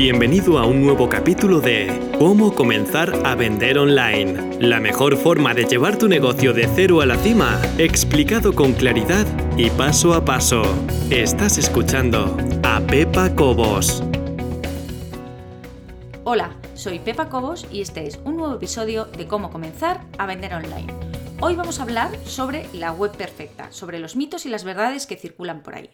Bienvenido a un nuevo capítulo de Cómo comenzar a vender online. La mejor forma de llevar tu negocio de cero a la cima, explicado con claridad y paso a paso. Estás escuchando a Pepa Cobos. Hola, soy Pepa Cobos y este es un nuevo episodio de Cómo comenzar a vender online. Hoy vamos a hablar sobre la web perfecta, sobre los mitos y las verdades que circulan por ahí.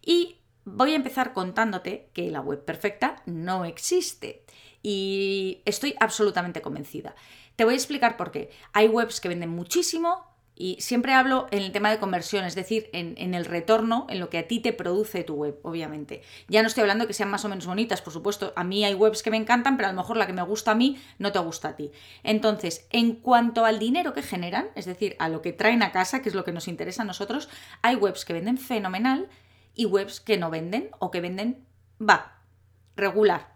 Y voy a empezar contándote que la web perfecta no existe. Y estoy absolutamente convencida. Te voy a explicar por qué. Hay webs que venden muchísimo, y siempre hablo en el tema de conversión, es decir, en, el retorno, en lo que a ti te produce tu web, obviamente. Ya no estoy hablando que sean más o menos bonitas, por supuesto, a mí hay webs que me encantan, pero a lo mejor la que me gusta a mí no te gusta a ti. Entonces, en cuanto al dinero que generan, es decir, a lo que traen a casa, que es lo que nos interesa a nosotros, hay webs que venden fenomenal y webs que no venden o que venden, va, regular.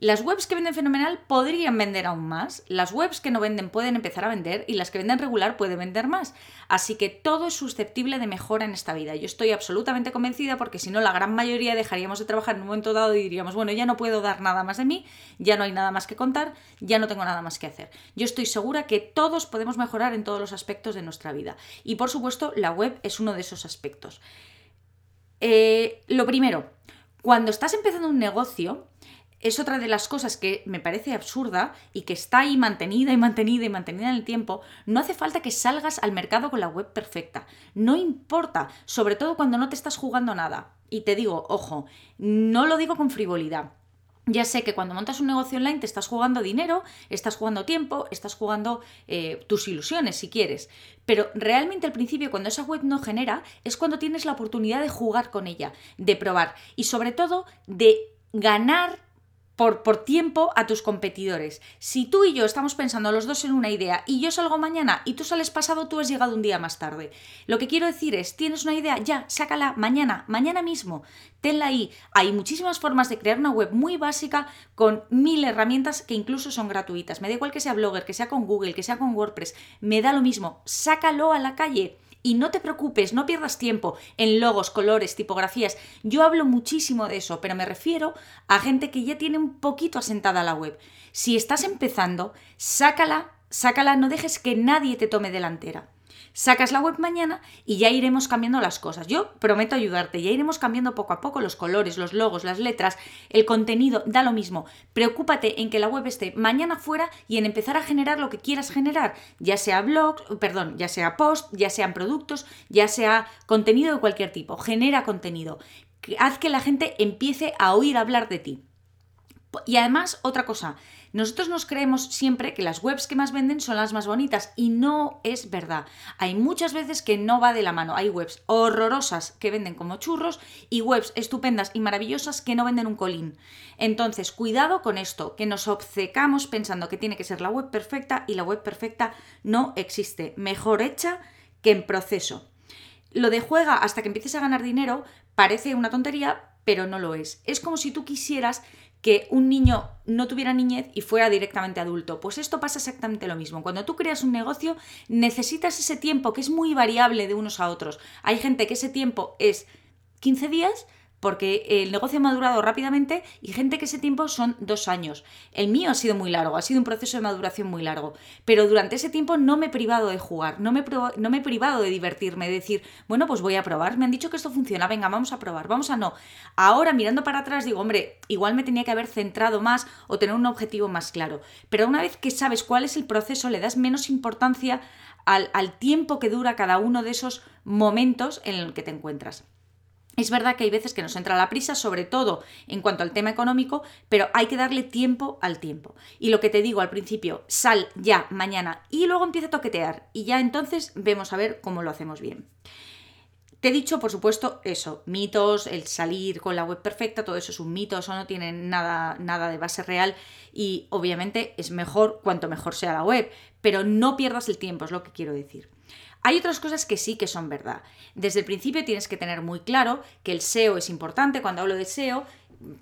Las webs que venden fenomenal podrían vender aún más, las webs que no venden pueden empezar a vender y las que venden regular pueden vender más. Así que todo es susceptible de mejora en esta vida. Yo estoy absolutamente convencida porque si no la gran mayoría dejaríamos de trabajar en un momento dado y diríamos, bueno, ya no puedo dar nada más de mí, ya no hay nada más que contar, ya no tengo nada más que hacer. Yo estoy segura que todos podemos mejorar en todos los aspectos de nuestra vida. Y por supuesto la web es uno de esos aspectos. Eh, lo primero, cuando estás empezando un negocio, es otra de las cosas que me parece absurda y que está ahí mantenida y mantenida y mantenida en el tiempo, no hace falta que salgas al mercado con la web perfecta. No importa, sobre todo cuando no te estás jugando nada. Y te digo, ojo, no lo digo con frivolidad. Ya sé que cuando montas un negocio online te estás jugando dinero, estás jugando tiempo, estás jugando eh, tus ilusiones si quieres. Pero realmente al principio cuando esa web no genera es cuando tienes la oportunidad de jugar con ella, de probar y sobre todo de ganar por, tiempo a tus competidores. Si tú y yo estamos pensando los dos en una idea y yo salgo mañana y tú sales pasado, tú has llegado un día más tarde. Lo que quiero decir es, tienes una idea, ya, sácala mañana, mañana mismo, tenla ahí. Hay muchísimas formas de crear una web muy básica con mil herramientas que incluso son gratuitas. Me da igual que sea Blogger, que sea con Google, que sea con WordPress, me da lo mismo, sácalo a la calle. Y no te preocupes, no pierdas tiempo en logos, colores, tipografías. Yo hablo muchísimo de eso, pero me refiero a gente que ya tiene un poquito asentada la web. Si estás empezando, sácala, sácala, no dejes que nadie te tome delantera. Sacas la web mañana y ya iremos cambiando las cosas. Yo prometo ayudarte, ya iremos cambiando poco a poco los colores, los logos, las letras, el contenido, da lo mismo. Preocúpate en que la web esté mañana fuera y en empezar a generar lo que quieras generar, ya sea blog, perdón, ya sea post, ya sean productos, ya sea contenido de cualquier tipo. Genera contenido. Haz que la gente empiece a oír hablar de ti. Y además, otra cosa, nosotros nos creemos siempre que las webs que más venden son las más bonitas y no es verdad. Hay muchas veces que no va de la mano. Hay webs horrorosas que venden como churros y webs estupendas y maravillosas que no venden un colín. Entonces, cuidado con esto, que nos obcecamos pensando que tiene que ser la web perfecta y la web perfecta no existe. Mejor hecha que en proceso. Lo de juega hasta que empieces a ganar dinero parece una tontería, pero no lo es. Es como si tú quisieras que un niño no tuviera niñez y fuera directamente adulto. Pues esto pasa exactamente lo mismo. Cuando tú creas un negocio, necesitas ese tiempo que es muy variable de unos a otros. Hay gente que ese tiempo es 15 días porque el negocio ha madurado rápidamente y gente que ese tiempo son dos años. El mío ha sido muy largo, ha sido un proceso de maduración muy largo, pero durante ese tiempo no me he privado de jugar, no me, no me he privado de divertirme, de decir, bueno, pues voy a probar, me han dicho que esto funciona, venga, vamos a probar, vamos a no. Ahora mirando para atrás digo, hombre, igual me tenía que haber centrado más o tener un objetivo más claro, pero una vez que sabes cuál es el proceso, le das menos importancia al, al tiempo que dura cada uno de esos momentos en el que te encuentras. Es verdad que hay veces que nos entra la prisa, sobre todo en cuanto al tema económico, pero hay que darle tiempo al tiempo. Y lo que te digo al principio, sal ya mañana y luego empieza a toquetear y ya entonces vemos a ver cómo lo hacemos bien. Te he dicho, por supuesto, eso, mitos, el salir con la web perfecta, todo eso es un mito, eso no tiene nada, nada de base real y obviamente es mejor cuanto mejor sea la web, pero no pierdas el tiempo, es lo que quiero decir. Hay otras cosas que sí que son verdad. Desde el principio tienes que tener muy claro que el SEO es importante. Cuando hablo de SEO,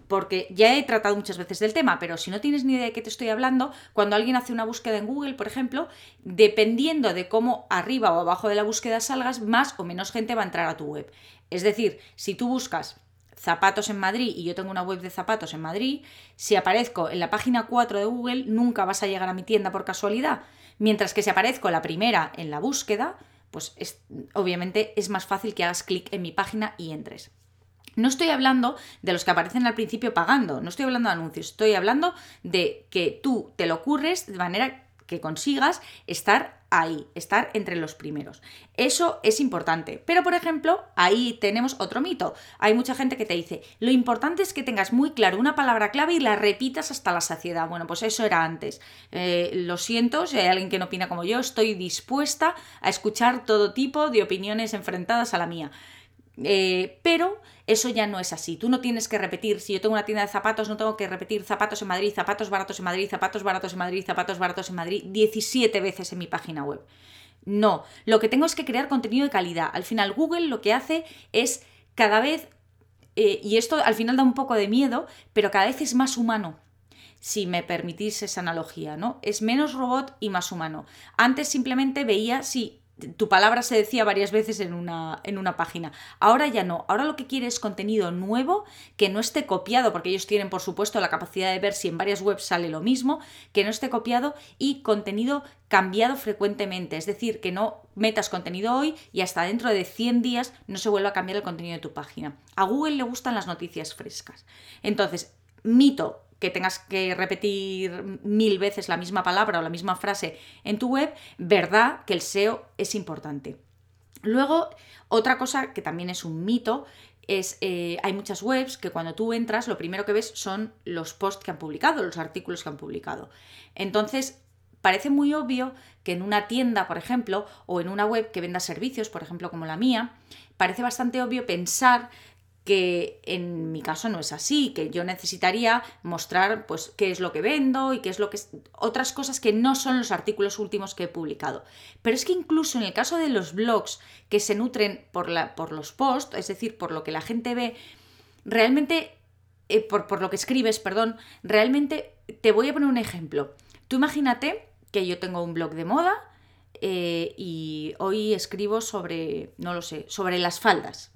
porque ya he tratado muchas veces del tema, pero si no tienes ni idea de qué te estoy hablando, cuando alguien hace una búsqueda en Google, por ejemplo, dependiendo de cómo arriba o abajo de la búsqueda salgas, más o menos gente va a entrar a tu web. Es decir, si tú buscas zapatos en Madrid y yo tengo una web de zapatos en Madrid, si aparezco en la página 4 de Google nunca vas a llegar a mi tienda por casualidad. Mientras que si aparezco la primera en la búsqueda, pues obviamente es más fácil que hagas clic en mi página y entres. No estoy hablando de los que aparecen al principio pagando, no estoy hablando de anuncios, estoy hablando de que tú te lo ocurres de manera que consigas estar ahí, estar entre los primeros. Eso es importante. Pero, por ejemplo, ahí tenemos otro mito. Hay mucha gente que te dice, lo importante es que tengas muy claro una palabra clave y la repitas hasta la saciedad. Bueno, pues eso era antes. Eh, lo siento, si hay alguien que no opina como yo, estoy dispuesta a escuchar todo tipo de opiniones enfrentadas a la mía. Eh, pero eso ya no es así. Tú no tienes que repetir, si yo tengo una tienda de zapatos, no tengo que repetir zapatos en Madrid, zapatos baratos en Madrid, zapatos baratos en Madrid, zapatos baratos en Madrid 17 veces en mi página web. No, lo que tengo es que crear contenido de calidad. Al final Google lo que hace es cada vez, eh, y esto al final da un poco de miedo, pero cada vez es más humano si me permitís esa analogía, ¿no? Es menos robot y más humano. Antes simplemente veía si tu palabra se decía varias veces en una, en una, página. Ahora ya no. Ahora lo que quiere es contenido nuevo que no esté copiado, porque ellos tienen, por supuesto, la capacidad de ver si en varias webs sale lo mismo, que no esté copiado y contenido cambiado frecuentemente. Es decir, que no metas contenido hoy y hasta dentro de 100 días no se vuelva a cambiar el contenido de tu página. A Google le gustan las noticias frescas. Entonces, mito, que tengas que repetir mil veces la misma palabra o la misma frase en tu web, verdad que el SEO es importante. Luego, otra cosa que también es un mito es, eh, hay muchas webs que cuando tú entras lo primero que ves son los posts que han publicado, los artículos que han publicado. Entonces, parece muy obvio que en una tienda, por ejemplo, o en una web que venda servicios, por ejemplo, como la mía, parece bastante obvio pensar que en mi caso no es así, que yo necesitaría mostrar pues qué es lo que vendo y qué es lo que otras cosas que no son los artículos últimos que he publicado. Pero es que incluso en el caso de los blogs que se nutren por, la, por los posts, es decir, por lo que la gente ve, realmente, eh, por, por lo que escribes, perdón, realmente te voy a poner un ejemplo. Tú imagínate que yo tengo un blog de moda eh, y hoy escribo sobre, no lo sé, sobre las faldas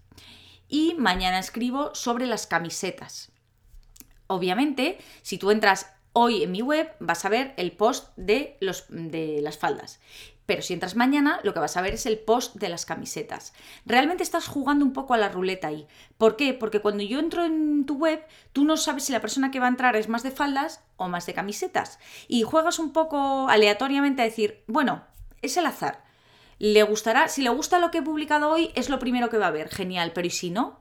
y mañana escribo sobre las camisetas. Obviamente, si tú entras hoy en mi web, vas a ver el post de, los, de las faldas. Pero si entras mañana, lo que vas a ver es el post de las camisetas. Realmente estás jugando un poco a la ruleta ahí. ¿Por qué? Porque cuando yo entro en tu web, tú no sabes si la persona que va a entrar es más de faldas o más de camisetas. Y juegas un poco aleatoriamente a decir, bueno, es el azar le gustará, si le gusta lo que he publicado hoy, es lo primero que va a ver, genial, pero ¿y si no?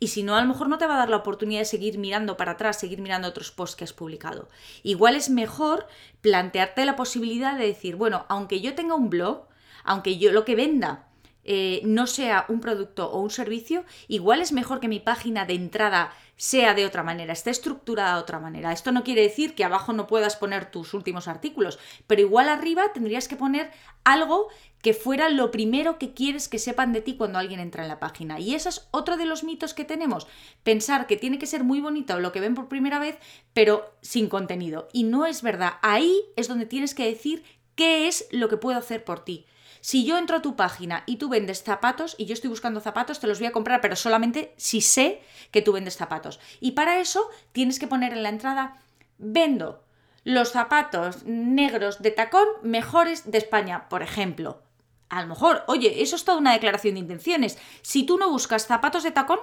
Y si no, a lo mejor no te va a dar la oportunidad de seguir mirando para atrás, seguir mirando otros posts que has publicado. Igual es mejor plantearte la posibilidad de decir, bueno, aunque yo tenga un blog, aunque yo lo que venda eh, no sea un producto o un servicio, igual es mejor que mi página de entrada sea de otra manera, esté estructurada de otra manera. Esto no quiere decir que abajo no puedas poner tus últimos artículos, pero igual arriba tendrías que poner algo que fuera lo primero que quieres que sepan de ti cuando alguien entra en la página. Y ese es otro de los mitos que tenemos, pensar que tiene que ser muy bonito lo que ven por primera vez, pero sin contenido. Y no es verdad. Ahí es donde tienes que decir qué es lo que puedo hacer por ti. Si yo entro a tu página y tú vendes zapatos y yo estoy buscando zapatos, te los voy a comprar, pero solamente si sé que tú vendes zapatos. Y para eso tienes que poner en la entrada, vendo los zapatos negros de tacón mejores de España, por ejemplo. A lo mejor, oye, eso es toda una declaración de intenciones. Si tú no buscas zapatos de tacón,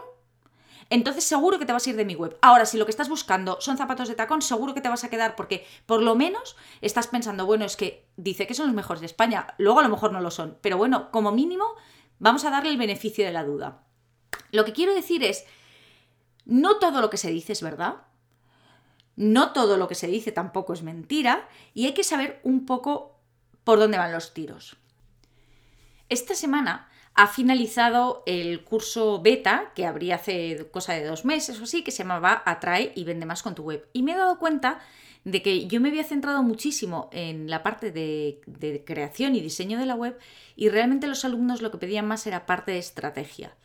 entonces seguro que te vas a ir de mi web. Ahora, si lo que estás buscando son zapatos de tacón, seguro que te vas a quedar porque por lo menos estás pensando, bueno, es que dice que son los mejores de España, luego a lo mejor no lo son, pero bueno, como mínimo vamos a darle el beneficio de la duda. Lo que quiero decir es, no todo lo que se dice es verdad, no todo lo que se dice tampoco es mentira y hay que saber un poco por dónde van los tiros. Esta semana ha finalizado el curso beta que habría hace cosa de dos meses o así, que se llamaba Atrae y vende más con tu web. Y me he dado cuenta de que yo me había centrado muchísimo en la parte de, creación y diseño de la web y realmente los alumnos lo que pedían más era parte de estrategia.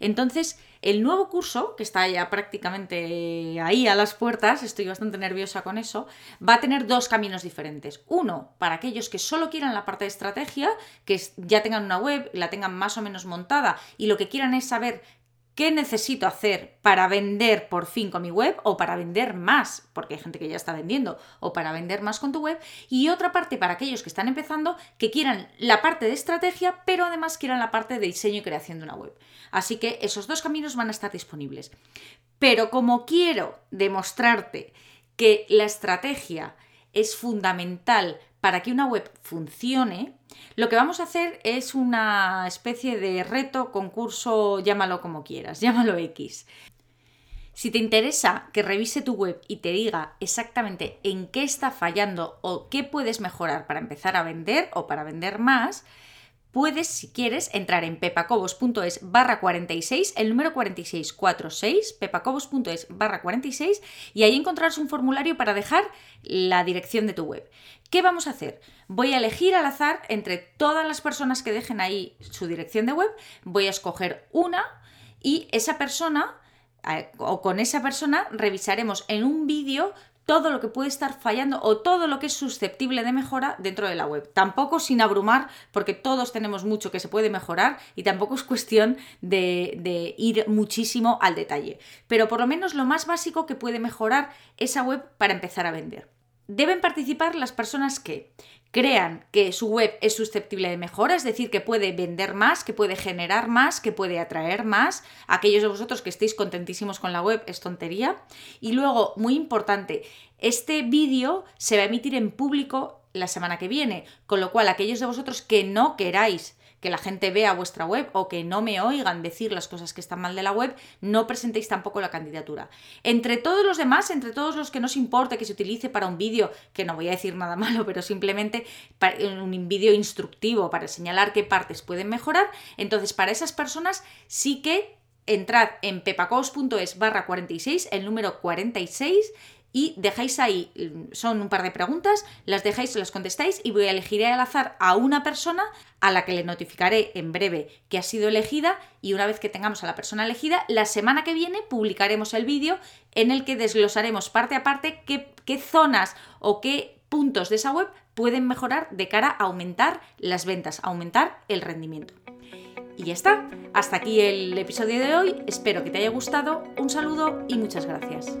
Entonces, el nuevo curso, que está ya prácticamente ahí a las puertas, estoy bastante nerviosa con eso, va a tener dos caminos diferentes. Uno, para aquellos que solo quieran la parte de estrategia, que ya tengan una web, la tengan más o menos montada y lo que quieran es saber qué necesito hacer para vender por fin con mi web o para vender más, porque hay gente que ya está vendiendo, o para vender más con tu web. Y otra parte para aquellos que están empezando, que quieran la parte de estrategia, pero además quieran la parte de diseño y creación de una web. Así que esos dos caminos van a estar disponibles. Pero como quiero demostrarte que la estrategia es fundamental para que una web funcione, lo que vamos a hacer es una especie de reto, concurso, llámalo como quieras, llámalo X. Si te interesa que revise tu web y te diga exactamente en qué está fallando o qué puedes mejorar para empezar a vender o para vender más, puedes, si quieres, entrar en pepacobos.es barra 46, el número 4646, pepacobos.es barra 46, y ahí encontrarás un formulario para dejar la dirección de tu web. ¿Qué vamos a hacer? Voy a elegir al azar entre todas las personas que dejen ahí su dirección de web, voy a escoger una y esa persona eh, o con esa persona revisaremos en un vídeo todo lo que puede estar fallando o todo lo que es susceptible de mejora dentro de la web. Tampoco sin abrumar, porque todos tenemos mucho que se puede mejorar y tampoco es cuestión de, ir muchísimo al detalle. Pero por lo menos lo más básico que puede mejorar esa web para empezar a vender. Deben participar las personas que crean que su web es susceptible de mejora, es decir, que puede vender más, que puede generar más, que puede atraer más. Aquellos de vosotros que estéis contentísimos con la web es tontería. Y luego, muy importante, este vídeo se va a emitir en público la semana que viene, con lo cual aquellos de vosotros que no queráis que la gente vea vuestra web o que no me oigan decir las cosas que están mal de la web, no presentéis tampoco la candidatura. Entre todos los demás, entre todos los que no os importe que se utilice para un vídeo, que no voy a decir nada malo, pero simplemente un vídeo instructivo para señalar qué partes pueden mejorar, entonces para esas personas sí que entrad en pepacos.es barra 46, el número 46, y dejáis ahí, son un par de preguntas, las dejáis, las contestáis y voy a elegir al azar a una persona a la que le notificaré en breve que ha sido elegida y una vez que tengamos a la persona elegida, la semana que viene publicaremos el vídeo en el que desglosaremos parte a parte qué, qué zonas o qué puntos de esa web pueden mejorar de cara a aumentar las ventas, aumentar el rendimiento. Y ya está, hasta aquí el episodio de hoy, espero que te haya gustado, un saludo y muchas gracias.